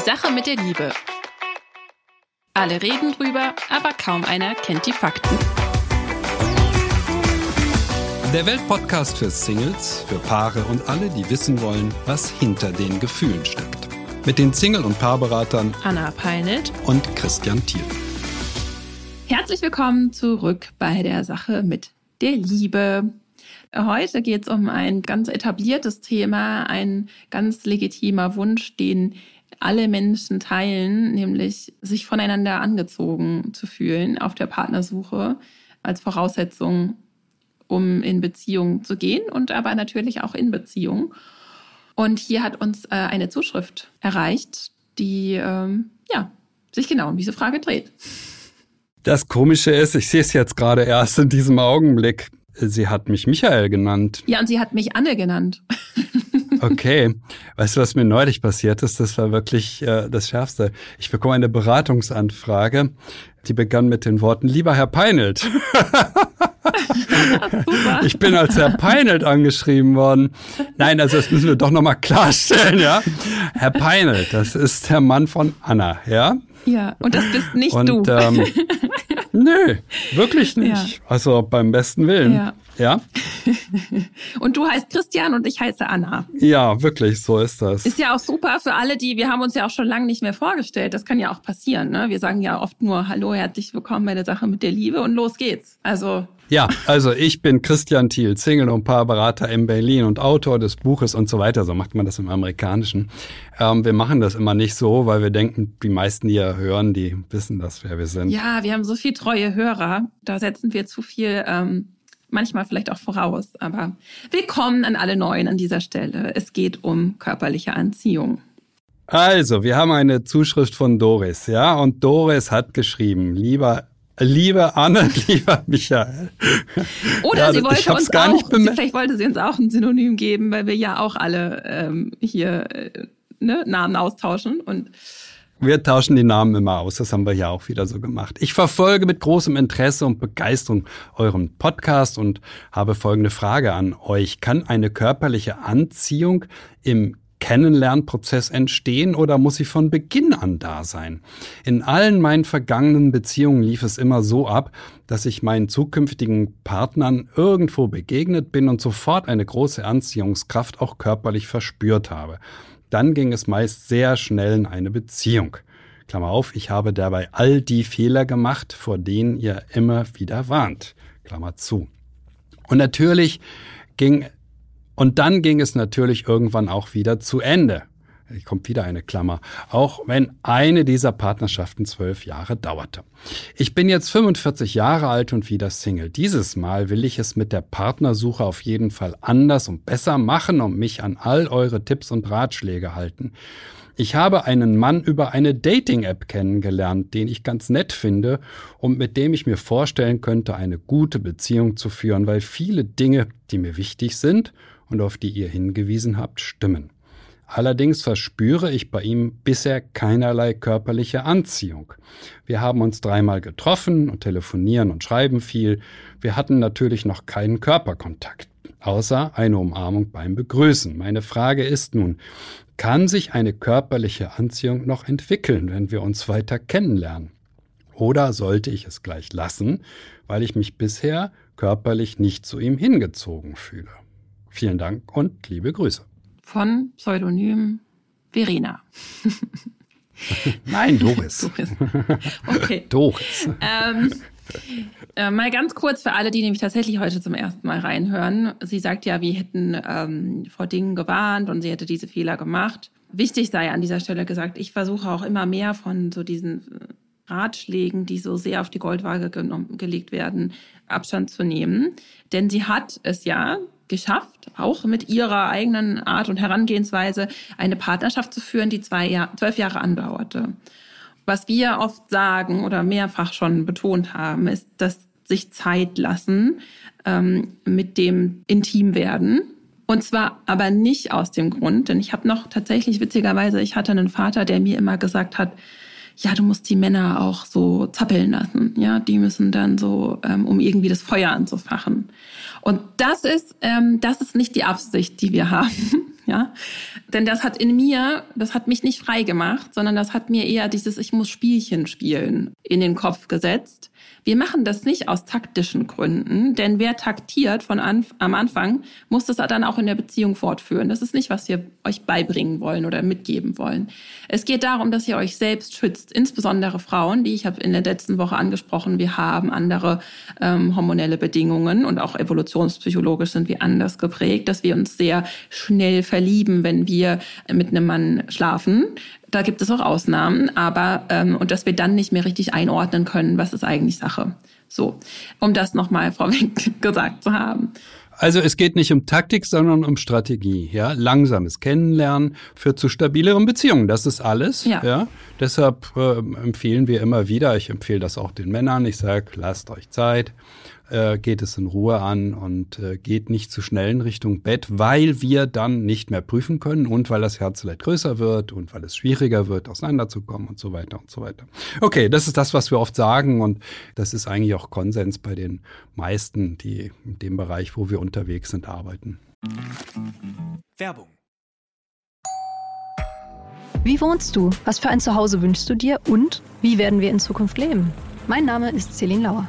Sache mit der Liebe. Alle reden drüber, aber kaum einer kennt die Fakten. Der Weltpodcast für Singles, für Paare und alle, die wissen wollen, was hinter den Gefühlen steckt. Mit den Single- und Paarberatern Anna Peinelt und Christian Thiel. Herzlich willkommen zurück bei der Sache mit der Liebe. Heute geht es um ein ganz etabliertes Thema, ein ganz legitimer Wunsch, den alle Menschen teilen, nämlich sich voneinander angezogen zu fühlen auf der Partnersuche als Voraussetzung, um in Beziehung zu gehen und aber natürlich auch in Beziehung. Und hier hat uns äh, eine Zuschrift erreicht, die ähm, ja, sich genau um diese Frage dreht. Das Komische ist, ich sehe es jetzt gerade erst in diesem Augenblick. Sie hat mich Michael genannt. Ja, und sie hat mich Anne genannt. Okay. Weißt du, was mir neulich passiert ist? Das war wirklich äh, das Schärfste. Ich bekomme eine Beratungsanfrage, die begann mit den Worten, lieber Herr Peinelt. ich bin als Herr Peinelt angeschrieben worden. Nein, also das müssen wir doch nochmal klarstellen, ja. Herr Peinelt, das ist der Mann von Anna, ja? Ja, und das bist nicht und, du. Ähm, nö, wirklich nicht. Ja. Also beim besten Willen. Ja. ja. und du heißt Christian und ich heiße Anna. Ja, wirklich, so ist das. Ist ja auch super für alle, die, wir haben uns ja auch schon lange nicht mehr vorgestellt. Das kann ja auch passieren. Ne? Wir sagen ja oft nur Hallo, herzlich willkommen bei der Sache mit der Liebe und los geht's. Also ja, also ich bin Christian Thiel, Single und Paarberater in Berlin und Autor des Buches und so weiter. So macht man das im Amerikanischen. Ähm, wir machen das immer nicht so, weil wir denken, die meisten, die ja hören, die wissen das, wer wir sind. Ja, wir haben so viel treue Hörer. Da setzen wir zu viel, ähm, manchmal vielleicht auch voraus. Aber willkommen an alle Neuen an dieser Stelle. Es geht um körperliche Anziehung. Also, wir haben eine Zuschrift von Doris, ja, und Doris hat geschrieben, lieber Liebe Anne, lieber Michael. Oder ja, sie wollte uns gar auch, nicht vielleicht wollte sie uns auch ein Synonym geben, weil wir ja auch alle ähm, hier äh, ne, Namen austauschen und wir tauschen die Namen immer aus, das haben wir ja auch wieder so gemacht. Ich verfolge mit großem Interesse und Begeisterung euren Podcast und habe folgende Frage an euch. Kann eine körperliche Anziehung im Kennenlernprozess entstehen oder muss sie von Beginn an da sein? In allen meinen vergangenen Beziehungen lief es immer so ab, dass ich meinen zukünftigen Partnern irgendwo begegnet bin und sofort eine große Anziehungskraft auch körperlich verspürt habe. Dann ging es meist sehr schnell in eine Beziehung. Klammer auf, ich habe dabei all die Fehler gemacht, vor denen ihr immer wieder warnt. Klammer zu. Und natürlich ging und dann ging es natürlich irgendwann auch wieder zu Ende. Hier kommt wieder eine Klammer. Auch wenn eine dieser Partnerschaften zwölf Jahre dauerte. Ich bin jetzt 45 Jahre alt und wieder Single. Dieses Mal will ich es mit der Partnersuche auf jeden Fall anders und besser machen und mich an all eure Tipps und Ratschläge halten. Ich habe einen Mann über eine Dating-App kennengelernt, den ich ganz nett finde und mit dem ich mir vorstellen könnte, eine gute Beziehung zu führen, weil viele Dinge, die mir wichtig sind und auf die ihr hingewiesen habt, stimmen. Allerdings verspüre ich bei ihm bisher keinerlei körperliche Anziehung. Wir haben uns dreimal getroffen und telefonieren und schreiben viel. Wir hatten natürlich noch keinen Körperkontakt, außer eine Umarmung beim Begrüßen. Meine Frage ist nun, kann sich eine körperliche Anziehung noch entwickeln, wenn wir uns weiter kennenlernen? Oder sollte ich es gleich lassen, weil ich mich bisher körperlich nicht zu ihm hingezogen fühle? Vielen Dank und liebe Grüße. Von Pseudonym Verena. Nein, Doris. Doris. Okay. Doris. Ähm, äh, mal ganz kurz für alle, die nämlich tatsächlich heute zum ersten Mal reinhören. Sie sagt ja, wir hätten ähm, vor Dingen gewarnt und sie hätte diese Fehler gemacht. Wichtig sei an dieser Stelle gesagt, ich versuche auch immer mehr von so diesen Ratschlägen, die so sehr auf die Goldwaage gelegt werden, Abstand zu nehmen. Denn sie hat es ja geschafft, auch mit ihrer eigenen Art und Herangehensweise eine Partnerschaft zu führen, die zwei Jahr, zwölf Jahre andauerte. Was wir oft sagen oder mehrfach schon betont haben, ist, dass sich Zeit lassen ähm, mit dem Intimwerden. Und zwar aber nicht aus dem Grund, denn ich habe noch tatsächlich witzigerweise, ich hatte einen Vater, der mir immer gesagt hat, ja, du musst die Männer auch so zappeln lassen. Ja, die müssen dann so, ähm, um irgendwie das Feuer anzufachen. Und das ist, ähm, das ist nicht die Absicht, die wir haben. Ja, denn das hat in mir, das hat mich nicht frei gemacht, sondern das hat mir eher dieses Ich muss Spielchen spielen in den Kopf gesetzt wir machen das nicht aus taktischen Gründen, denn wer taktiert von an, am Anfang, muss das dann auch in der Beziehung fortführen. Das ist nicht, was wir euch beibringen wollen oder mitgeben wollen. Es geht darum, dass ihr euch selbst schützt, insbesondere Frauen, die ich habe in der letzten Woche angesprochen. Wir haben andere ähm, hormonelle Bedingungen und auch evolutionspsychologisch sind wir anders geprägt, dass wir uns sehr schnell verlieben, wenn wir mit einem Mann schlafen. Da gibt es auch Ausnahmen, aber ähm, und dass wir dann nicht mehr richtig einordnen können, was ist eigentlich Sache. So, um das nochmal vorweg gesagt zu haben. Also es geht nicht um Taktik, sondern um Strategie. Ja, langsames Kennenlernen führt zu stabileren Beziehungen. Das ist alles. Ja. ja? Deshalb äh, empfehlen wir immer wieder. Ich empfehle das auch den Männern. Ich sage, lasst euch Zeit äh, geht es in Ruhe an und äh, geht nicht zu schnell in Richtung Bett, weil wir dann nicht mehr prüfen können und weil das Herzleid größer wird und weil es schwieriger wird, auseinanderzukommen und so weiter und so weiter. Okay, das ist das, was wir oft sagen und das ist eigentlich auch Konsens bei den meisten, die in dem Bereich, wo wir unterwegs sind, arbeiten. Werbung. Wie wohnst du? Was für ein Zuhause wünschst du dir? Und wie werden wir in Zukunft leben? Mein Name ist Celine Lauer.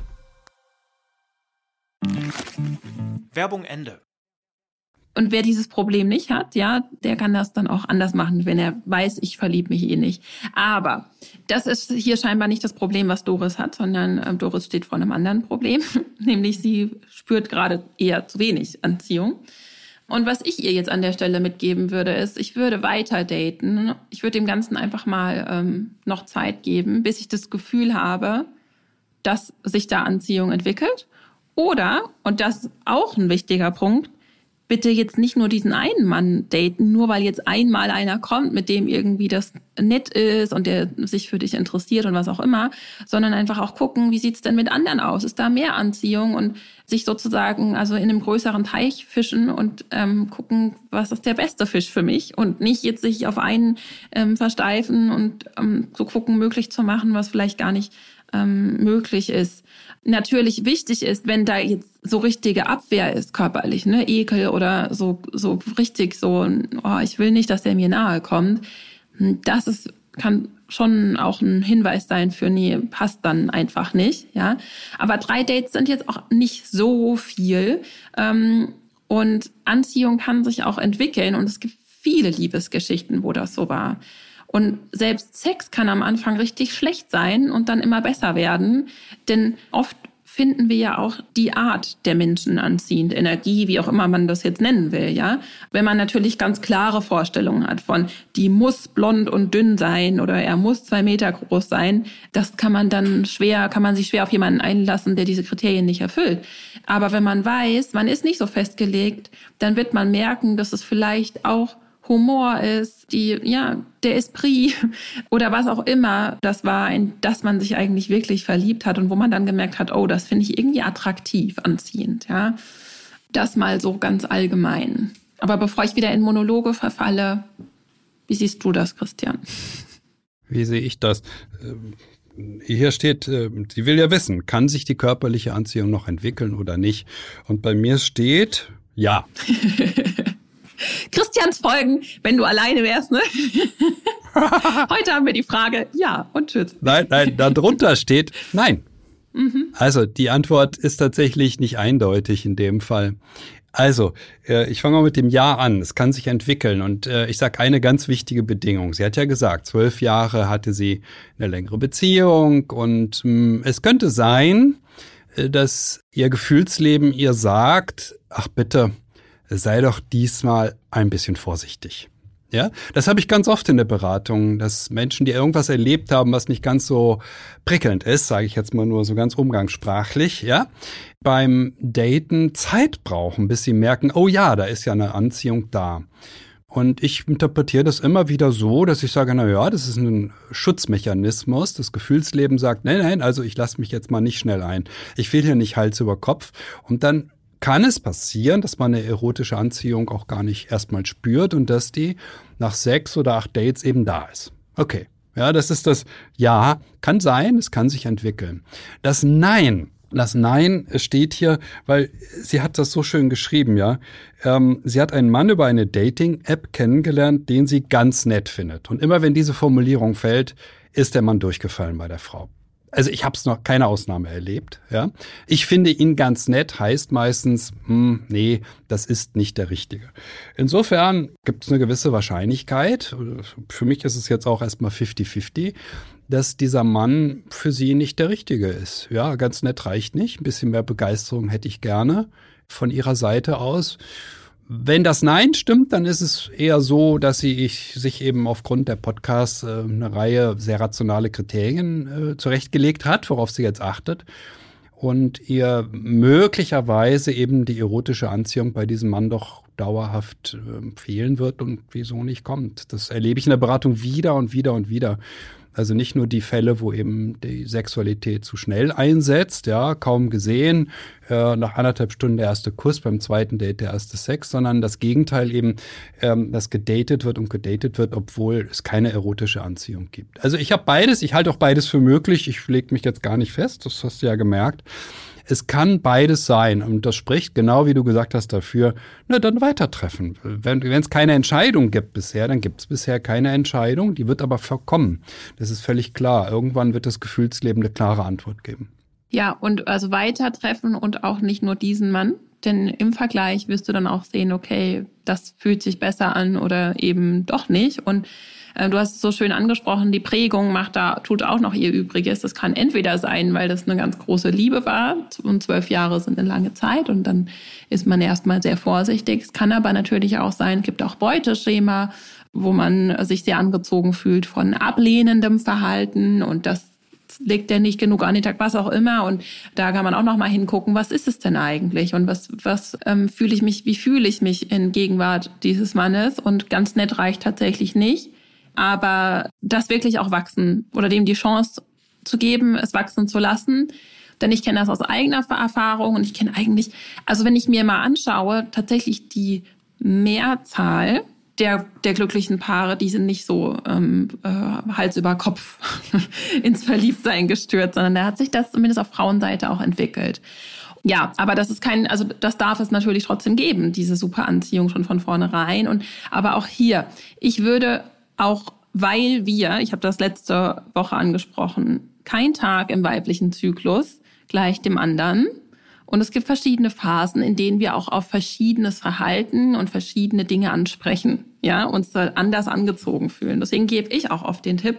Werbung Ende. Und wer dieses Problem nicht hat, ja, der kann das dann auch anders machen, wenn er weiß, ich verliebe mich eh nicht. Aber das ist hier scheinbar nicht das Problem, was Doris hat, sondern äh, Doris steht vor einem anderen Problem, nämlich sie spürt gerade eher zu wenig Anziehung. Und was ich ihr jetzt an der Stelle mitgeben würde, ist, ich würde weiter daten. Ich würde dem Ganzen einfach mal ähm, noch Zeit geben, bis ich das Gefühl habe, dass sich da Anziehung entwickelt. Oder, und das ist auch ein wichtiger Punkt, bitte jetzt nicht nur diesen einen Mann daten, nur weil jetzt einmal einer kommt, mit dem irgendwie das nett ist und der sich für dich interessiert und was auch immer, sondern einfach auch gucken, wie sieht's denn mit anderen aus? Ist da mehr Anziehung und sich sozusagen also in einem größeren Teich fischen und ähm, gucken, was ist der beste Fisch für mich und nicht jetzt sich auf einen ähm, versteifen und ähm, so gucken, möglich zu machen, was vielleicht gar nicht ähm, möglich ist. Natürlich wichtig ist, wenn da jetzt so richtige Abwehr ist körperlich, ne, Ekel oder so so richtig so, oh, ich will nicht, dass der mir nahe kommt. Das ist kann schon auch ein Hinweis sein für nee, passt dann einfach nicht, ja. Aber drei Dates sind jetzt auch nicht so viel ähm, und Anziehung kann sich auch entwickeln und es gibt viele Liebesgeschichten, wo das so war. Und selbst Sex kann am Anfang richtig schlecht sein und dann immer besser werden. Denn oft finden wir ja auch die Art der Menschen anziehend, Energie, wie auch immer man das jetzt nennen will, ja. Wenn man natürlich ganz klare Vorstellungen hat von, die muss blond und dünn sein oder er muss zwei Meter groß sein, das kann man dann schwer, kann man sich schwer auf jemanden einlassen, der diese Kriterien nicht erfüllt. Aber wenn man weiß, man ist nicht so festgelegt, dann wird man merken, dass es vielleicht auch Humor ist, die, ja, der Esprit oder was auch immer das war, in das man sich eigentlich wirklich verliebt hat und wo man dann gemerkt hat, oh, das finde ich irgendwie attraktiv, anziehend, ja. Das mal so ganz allgemein. Aber bevor ich wieder in Monologe verfalle, wie siehst du das, Christian? Wie sehe ich das? Ähm, hier steht, äh, sie will ja wissen, kann sich die körperliche Anziehung noch entwickeln oder nicht? Und bei mir steht, ja. Christians Folgen, wenn du alleine wärst, ne? Heute haben wir die Frage, ja und tschüss. Nein, nein, darunter steht nein. Mhm. Also die Antwort ist tatsächlich nicht eindeutig in dem Fall. Also, äh, ich fange mal mit dem Ja an. Es kann sich entwickeln. Und äh, ich sage eine ganz wichtige Bedingung. Sie hat ja gesagt, zwölf Jahre hatte sie eine längere Beziehung. Und mm, es könnte sein, äh, dass ihr Gefühlsleben ihr sagt, ach bitte, sei doch diesmal ein bisschen vorsichtig. Ja, das habe ich ganz oft in der Beratung, dass Menschen, die irgendwas erlebt haben, was nicht ganz so prickelnd ist, sage ich jetzt mal nur so ganz umgangssprachlich, ja, beim Daten Zeit brauchen, bis sie merken, oh ja, da ist ja eine Anziehung da. Und ich interpretiere das immer wieder so, dass ich sage, na ja, das ist ein Schutzmechanismus. Das Gefühlsleben sagt, nein, nein, also ich lasse mich jetzt mal nicht schnell ein. Ich will hier nicht Hals über Kopf. Und dann kann es passieren, dass man eine erotische Anziehung auch gar nicht erstmal spürt und dass die nach sechs oder acht Dates eben da ist. Okay. Ja, das ist das Ja. Kann sein, es kann sich entwickeln. Das Nein das Nein steht hier, weil sie hat das so schön geschrieben, ja. Ähm, sie hat einen Mann über eine Dating-App kennengelernt, den sie ganz nett findet. Und immer wenn diese Formulierung fällt, ist der Mann durchgefallen bei der Frau. Also ich habe es noch keine Ausnahme erlebt. Ja, ich finde ihn ganz nett heißt meistens, hm, nee, das ist nicht der Richtige. Insofern gibt es eine gewisse Wahrscheinlichkeit. Für mich ist es jetzt auch erstmal 50-50, dass dieser Mann für sie nicht der Richtige ist. Ja, ganz nett reicht nicht. Ein bisschen mehr Begeisterung hätte ich gerne von ihrer Seite aus. Wenn das Nein stimmt, dann ist es eher so, dass sie ich, sich eben aufgrund der Podcasts äh, eine Reihe sehr rationale Kriterien äh, zurechtgelegt hat, worauf sie jetzt achtet. Und ihr möglicherweise eben die erotische Anziehung bei diesem Mann doch dauerhaft äh, fehlen wird und wieso nicht kommt. Das erlebe ich in der Beratung wieder und wieder und wieder. Also nicht nur die Fälle, wo eben die Sexualität zu schnell einsetzt, ja, kaum gesehen, äh, nach anderthalb Stunden der erste Kuss, beim zweiten Date der erste Sex, sondern das Gegenteil eben, ähm, dass gedatet wird und gedatet wird, obwohl es keine erotische Anziehung gibt. Also ich habe beides, ich halte auch beides für möglich. Ich lege mich jetzt gar nicht fest, das hast du ja gemerkt. Es kann beides sein. Und das spricht, genau wie du gesagt hast, dafür, na, dann weitertreffen. Wenn es keine Entscheidung gibt bisher, dann gibt es bisher keine Entscheidung. Die wird aber verkommen. Das ist völlig klar. Irgendwann wird das Gefühlsleben eine klare Antwort geben. Ja, und also weitertreffen und auch nicht nur diesen Mann. Denn im Vergleich wirst du dann auch sehen, okay, das fühlt sich besser an oder eben doch nicht. Und äh, du hast es so schön angesprochen, die Prägung macht da, tut auch noch ihr Übriges. Das kann entweder sein, weil das eine ganz große Liebe war und zwölf Jahre sind eine lange Zeit und dann ist man erstmal sehr vorsichtig. Es kann aber natürlich auch sein, es gibt auch Beuteschema, wo man sich sehr angezogen fühlt von ablehnendem Verhalten und das legt der nicht genug an den Tag, was auch immer. Und da kann man auch noch mal hingucken, was ist es denn eigentlich und was, was ähm, fühle ich mich, wie fühle ich mich in Gegenwart dieses Mannes? Und ganz nett reicht tatsächlich nicht aber das wirklich auch wachsen oder dem die Chance zu geben, es wachsen zu lassen. Denn ich kenne das aus eigener Erfahrung und ich kenne eigentlich, also wenn ich mir mal anschaue, tatsächlich die Mehrzahl der, der glücklichen Paare, die sind nicht so ähm, äh, Hals über Kopf ins Verliebtsein gestürzt, sondern da hat sich das zumindest auf Frauenseite auch entwickelt. Ja, aber das ist kein, also das darf es natürlich trotzdem geben, diese super Anziehung schon von vornherein. Und aber auch hier, ich würde auch weil wir, ich habe das letzte Woche angesprochen, kein Tag im weiblichen Zyklus gleich dem anderen. Und es gibt verschiedene Phasen, in denen wir auch auf verschiedenes Verhalten und verschiedene Dinge ansprechen, ja, uns anders angezogen fühlen. Deswegen gebe ich auch oft den Tipp,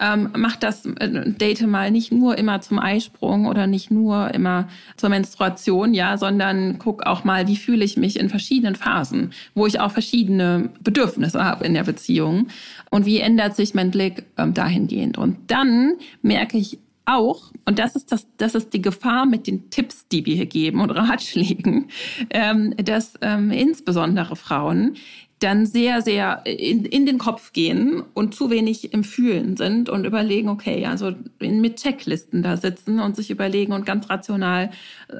ähm, mach das äh, Date mal nicht nur immer zum Eisprung oder nicht nur immer zur Menstruation, ja, sondern guck auch mal, wie fühle ich mich in verschiedenen Phasen, wo ich auch verschiedene Bedürfnisse habe in der Beziehung und wie ändert sich mein Blick ähm, dahingehend. Und dann merke ich auch, und das ist das, das ist die Gefahr mit den Tipps, die wir hier geben und Ratschlägen, ähm, dass ähm, insbesondere Frauen dann sehr, sehr in, in den Kopf gehen und zu wenig im Fühlen sind und überlegen, okay, also mit Checklisten da sitzen und sich überlegen und ganz rational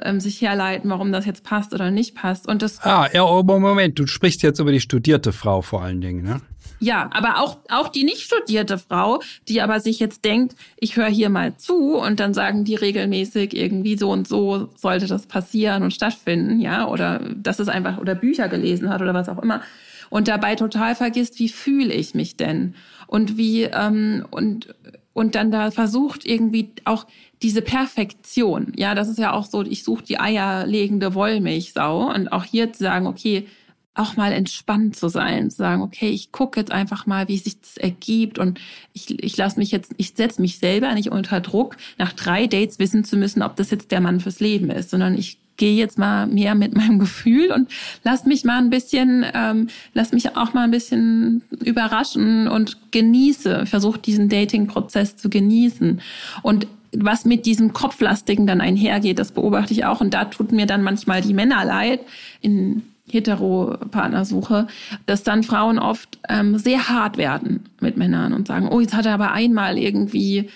ähm, sich herleiten, warum das jetzt passt oder nicht passt. Und das ah, ja, oh, Moment, du sprichst jetzt über die studierte Frau vor allen Dingen, ne? Ja, aber auch, auch die nicht studierte Frau, die aber sich jetzt denkt, ich höre hier mal zu und dann sagen die regelmäßig irgendwie so und so sollte das passieren und stattfinden, ja, oder das ist einfach, oder Bücher gelesen hat oder was auch immer und dabei total vergisst, wie fühle ich mich denn und wie ähm, und und dann da versucht irgendwie auch diese Perfektion. Ja, das ist ja auch so, ich suche die eierlegende Wollmilchsau und auch hier zu sagen, okay, auch mal entspannt zu sein, zu sagen, okay, ich gucke jetzt einfach mal, wie sich das ergibt und ich, ich lasse mich jetzt, ich setze mich selber nicht unter Druck, nach drei Dates wissen zu müssen, ob das jetzt der Mann fürs Leben ist, sondern ich gehe jetzt mal mehr mit meinem Gefühl und lass mich mal ein bisschen, ähm, lass mich auch mal ein bisschen überraschen und genieße, versuche diesen Dating-Prozess zu genießen. Und was mit diesem Kopflastigen dann einhergeht, das beobachte ich auch. Und da tut mir dann manchmal die Männer leid. In Hetero-Partnersuche, dass dann Frauen oft ähm, sehr hart werden mit Männern und sagen, oh, jetzt hat er aber einmal irgendwie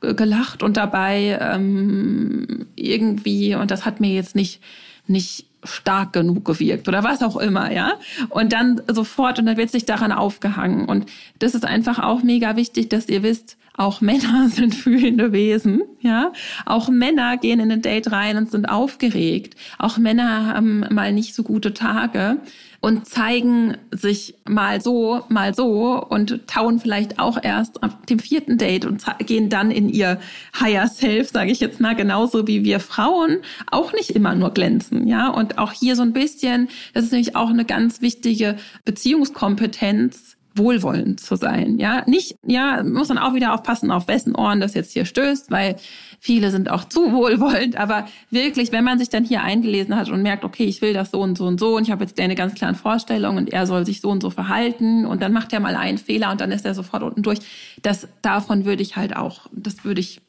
äh, gelacht und dabei ähm, irgendwie, und das hat mir jetzt nicht, nicht stark genug gewirkt oder was auch immer, ja. Und dann sofort, und dann wird sich daran aufgehangen. Und das ist einfach auch mega wichtig, dass ihr wisst, auch Männer sind fühlende Wesen, ja. Auch Männer gehen in ein Date rein und sind aufgeregt. Auch Männer haben mal nicht so gute Tage und zeigen sich mal so, mal so und tauen vielleicht auch erst auf dem vierten Date und gehen dann in ihr Higher Self, sage ich jetzt mal, genauso wie wir Frauen auch nicht immer nur glänzen, ja. Und auch hier so ein bisschen, das ist nämlich auch eine ganz wichtige Beziehungskompetenz, wohlwollend zu sein. Ja, nicht, ja, muss man auch wieder aufpassen, auf wessen Ohren das jetzt hier stößt, weil viele sind auch zu wohlwollend. Aber wirklich, wenn man sich dann hier eingelesen hat und merkt, okay, ich will das so und so und so und ich habe jetzt eine ganz klare Vorstellung und er soll sich so und so verhalten und dann macht er mal einen Fehler und dann ist er sofort unten durch. Das davon würde ich halt auch, das würde ich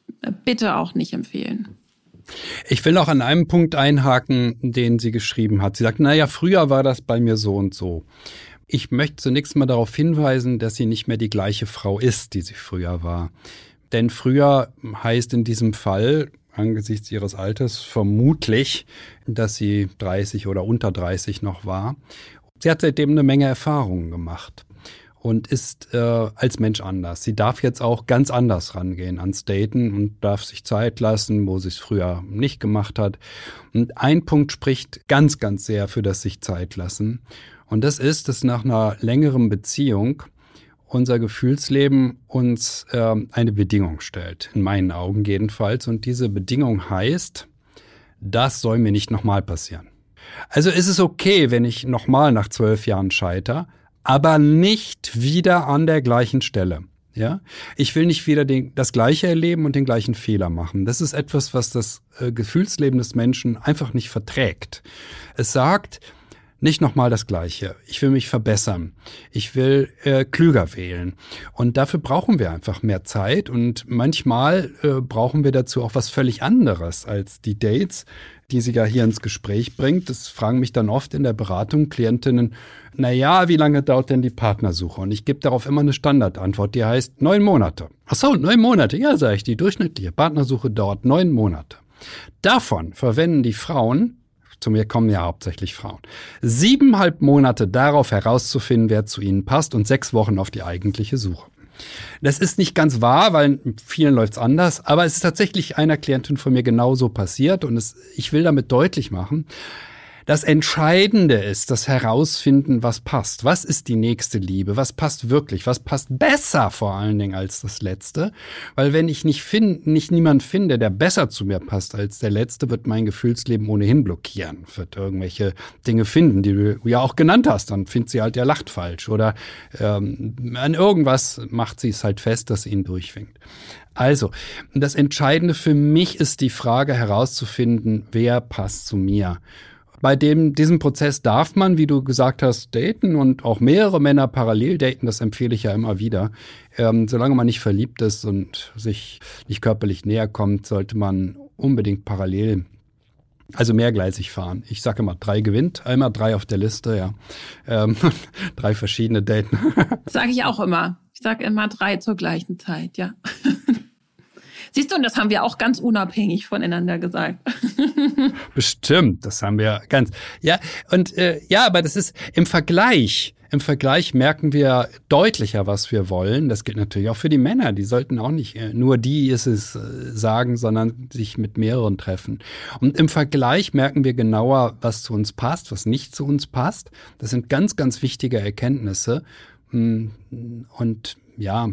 bitte auch nicht empfehlen. Ich will auch an einem Punkt einhaken, den sie geschrieben hat. Sie sagt, naja, früher war das bei mir so und so. Ich möchte zunächst mal darauf hinweisen, dass sie nicht mehr die gleiche Frau ist, die sie früher war. Denn früher heißt in diesem Fall angesichts ihres Alters vermutlich, dass sie 30 oder unter 30 noch war. Sie hat seitdem eine Menge Erfahrungen gemacht und ist äh, als Mensch anders. Sie darf jetzt auch ganz anders rangehen ans Daten und darf sich Zeit lassen, wo sie es früher nicht gemacht hat. Und ein Punkt spricht ganz, ganz sehr für das sich Zeit lassen. Und das ist, dass nach einer längeren Beziehung unser Gefühlsleben uns äh, eine Bedingung stellt, in meinen Augen jedenfalls. Und diese Bedingung heißt, das soll mir nicht nochmal passieren. Also ist es okay, wenn ich nochmal nach zwölf Jahren scheiter, aber nicht wieder an der gleichen Stelle. Ja, ich will nicht wieder den, das Gleiche erleben und den gleichen Fehler machen. Das ist etwas, was das äh, Gefühlsleben des Menschen einfach nicht verträgt. Es sagt, nicht nochmal das Gleiche. Ich will mich verbessern. Ich will äh, klüger wählen. Und dafür brauchen wir einfach mehr Zeit. Und manchmal äh, brauchen wir dazu auch was völlig anderes als die Dates, die sie ja hier ins Gespräch bringt. Das fragen mich dann oft in der Beratung Klientinnen, na ja, wie lange dauert denn die Partnersuche? Und ich gebe darauf immer eine Standardantwort, die heißt neun Monate. Ach so, neun Monate. Ja, sage ich, die durchschnittliche Partnersuche dauert neun Monate. Davon verwenden die Frauen zu mir kommen ja hauptsächlich Frauen. Siebeneinhalb Monate darauf herauszufinden, wer zu ihnen passt und sechs Wochen auf die eigentliche Suche. Das ist nicht ganz wahr, weil vielen läuft's anders, aber es ist tatsächlich einer Klientin von mir genauso passiert und es, ich will damit deutlich machen, das Entscheidende ist das Herausfinden, was passt. Was ist die nächste Liebe? Was passt wirklich? Was passt besser vor allen Dingen als das Letzte? Weil wenn ich nicht finde, nicht niemand finde, der besser zu mir passt als der Letzte, wird mein Gefühlsleben ohnehin blockieren. Wird irgendwelche Dinge finden, die du ja auch genannt hast. Dann findet sie halt, der lacht falsch. Oder ähm, an irgendwas macht sie es halt fest, dass sie ihn durchwinkt. Also, das Entscheidende für mich ist die Frage herauszufinden, wer passt zu mir. Bei dem, diesem Prozess darf man, wie du gesagt hast, daten und auch mehrere Männer parallel daten. Das empfehle ich ja immer wieder. Ähm, solange man nicht verliebt ist und sich nicht körperlich näher kommt, sollte man unbedingt parallel also mehrgleisig fahren. Ich sage immer, drei gewinnt, einmal drei auf der Liste, ja. Ähm, drei verschiedene Daten. Sage ich auch immer. Ich sage immer drei zur gleichen Zeit, ja. Siehst du, und das haben wir auch ganz unabhängig voneinander gesagt. Bestimmt, das haben wir ganz. Ja, und äh, ja, aber das ist im Vergleich. Im Vergleich merken wir deutlicher, was wir wollen. Das gilt natürlich auch für die Männer. Die sollten auch nicht äh, nur die ist es äh, sagen, sondern sich mit mehreren treffen. Und im Vergleich merken wir genauer, was zu uns passt, was nicht zu uns passt. Das sind ganz, ganz wichtige Erkenntnisse. Hm, und ja,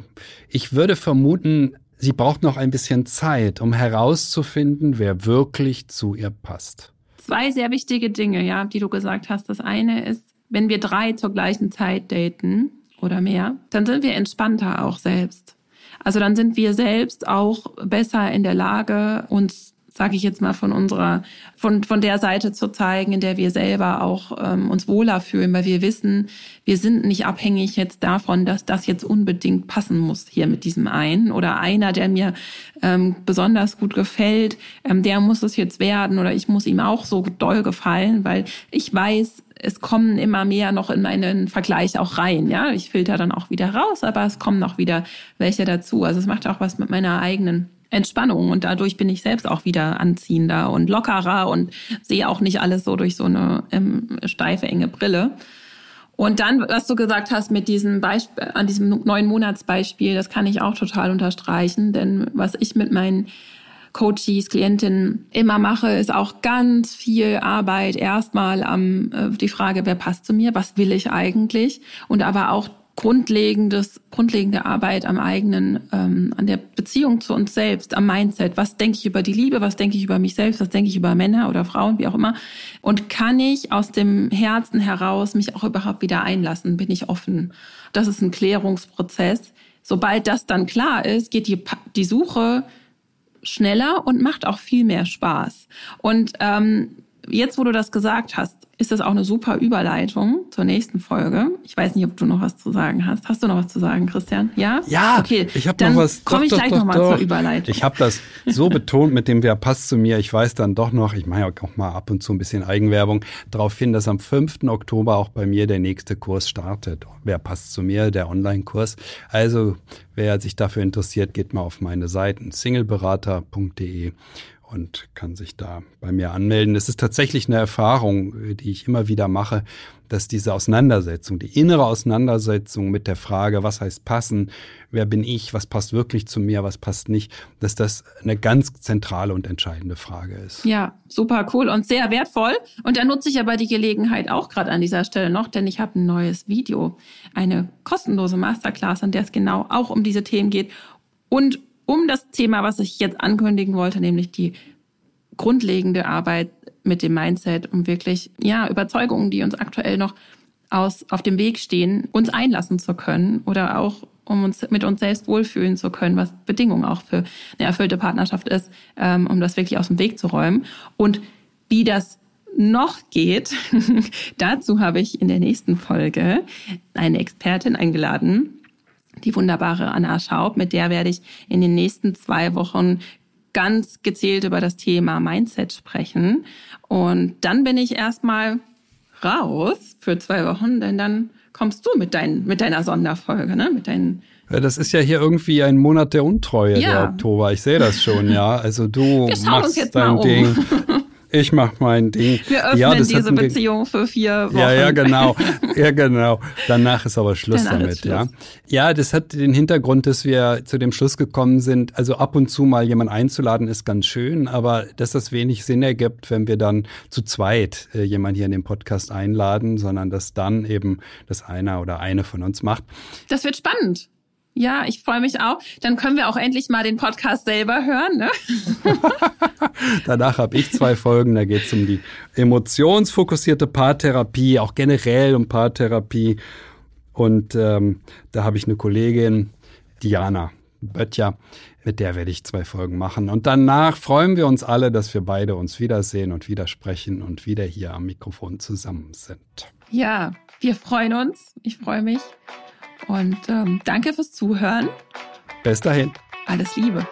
ich würde vermuten, sie braucht noch ein bisschen Zeit, um herauszufinden, wer wirklich zu ihr passt. Zwei sehr wichtige Dinge, ja, die du gesagt hast. Das eine ist, wenn wir drei zur gleichen Zeit daten oder mehr, dann sind wir entspannter auch selbst. Also dann sind wir selbst auch besser in der Lage, uns sage ich jetzt mal, von unserer, von, von der Seite zu zeigen, in der wir selber auch ähm, uns wohler fühlen, weil wir wissen, wir sind nicht abhängig jetzt davon, dass das jetzt unbedingt passen muss hier mit diesem einen oder einer, der mir ähm, besonders gut gefällt, ähm, der muss es jetzt werden oder ich muss ihm auch so doll gefallen, weil ich weiß, es kommen immer mehr noch in meinen Vergleich auch rein. Ja, ich filter dann auch wieder raus, aber es kommen noch wieder welche dazu. Also es macht auch was mit meiner eigenen Entspannung und dadurch bin ich selbst auch wieder anziehender und lockerer und sehe auch nicht alles so durch so eine ähm, steife, enge Brille. Und dann, was du gesagt hast mit diesem Beispiel, an diesem neuen Monatsbeispiel, das kann ich auch total unterstreichen, denn was ich mit meinen Coaches, Klientinnen immer mache, ist auch ganz viel Arbeit erstmal am äh, die Frage, wer passt zu mir, was will ich eigentlich und aber auch grundlegendes, grundlegende Arbeit am eigenen, ähm, an der Beziehung zu uns selbst, am Mindset. Was denke ich über die Liebe? Was denke ich über mich selbst? Was denke ich über Männer oder Frauen, wie auch immer? Und kann ich aus dem Herzen heraus mich auch überhaupt wieder einlassen? Bin ich offen? Das ist ein Klärungsprozess. Sobald das dann klar ist, geht die, die Suche schneller und macht auch viel mehr Spaß. Und ähm, jetzt, wo du das gesagt hast, ist das auch eine super Überleitung zur nächsten Folge. Ich weiß nicht, ob du noch was zu sagen hast. Hast du noch was zu sagen, Christian? Ja? Ja, okay. Ich habe noch was. Komme ich doch, gleich nochmal zur Überleitung. Ich habe das so betont mit dem Wer passt zu mir. Ich weiß dann doch noch, ich mache ja auch mal ab und zu ein bisschen Eigenwerbung, darauf hin, dass am 5. Oktober auch bei mir der nächste Kurs startet. Wer passt zu mir, der Online-Kurs. Also, wer sich dafür interessiert, geht mal auf meine Seiten singleberater.de und kann sich da bei mir anmelden. Es ist tatsächlich eine Erfahrung, die ich immer wieder mache, dass diese Auseinandersetzung, die innere Auseinandersetzung mit der Frage, was heißt passen, wer bin ich, was passt wirklich zu mir, was passt nicht, dass das eine ganz zentrale und entscheidende Frage ist. Ja, super cool und sehr wertvoll. Und da nutze ich aber die Gelegenheit auch gerade an dieser Stelle noch, denn ich habe ein neues Video, eine kostenlose Masterclass, an der es genau auch um diese Themen geht und um das Thema, was ich jetzt ankündigen wollte, nämlich die grundlegende Arbeit mit dem Mindset, um wirklich, ja, Überzeugungen, die uns aktuell noch aus, auf dem Weg stehen, uns einlassen zu können oder auch um uns mit uns selbst wohlfühlen zu können, was Bedingung auch für eine erfüllte Partnerschaft ist, ähm, um das wirklich aus dem Weg zu räumen. Und wie das noch geht, dazu habe ich in der nächsten Folge eine Expertin eingeladen, die wunderbare Anna Schaub, mit der werde ich in den nächsten zwei Wochen ganz gezielt über das Thema Mindset sprechen. Und dann bin ich erstmal raus für zwei Wochen, denn dann kommst du mit, dein, mit deiner Sonderfolge, ne? mit deinen das ist ja hier irgendwie ein Monat der Untreue, ja. der Oktober. Ich sehe das schon, ja. Also du machst dein um. Ding. ich mach mein Ding. Wir öffnen ja, diese Beziehung für vier Wochen. Ja, ja, genau. Ja, genau. Danach ist aber Schluss Danach damit, Schluss. ja. Ja, das hat den Hintergrund, dass wir zu dem Schluss gekommen sind, also ab und zu mal jemand einzuladen ist ganz schön, aber dass das wenig Sinn ergibt, wenn wir dann zu zweit äh, jemand hier in den Podcast einladen, sondern dass dann eben das einer oder eine von uns macht. Das wird spannend. Ja, ich freue mich auch. Dann können wir auch endlich mal den Podcast selber hören. Ne? Danach habe ich zwei Folgen. Da geht es um die emotionsfokussierte Paartherapie, auch generell um Paartherapie. Und ähm, da habe ich eine Kollegin, Diana Böttcher, mit der werde ich zwei Folgen machen. Und danach freuen wir uns alle, dass wir beide uns wiedersehen und widersprechen und wieder hier am Mikrofon zusammen sind. Ja, wir freuen uns. Ich freue mich. Und ähm, danke fürs Zuhören. Bis dahin. Alles Liebe.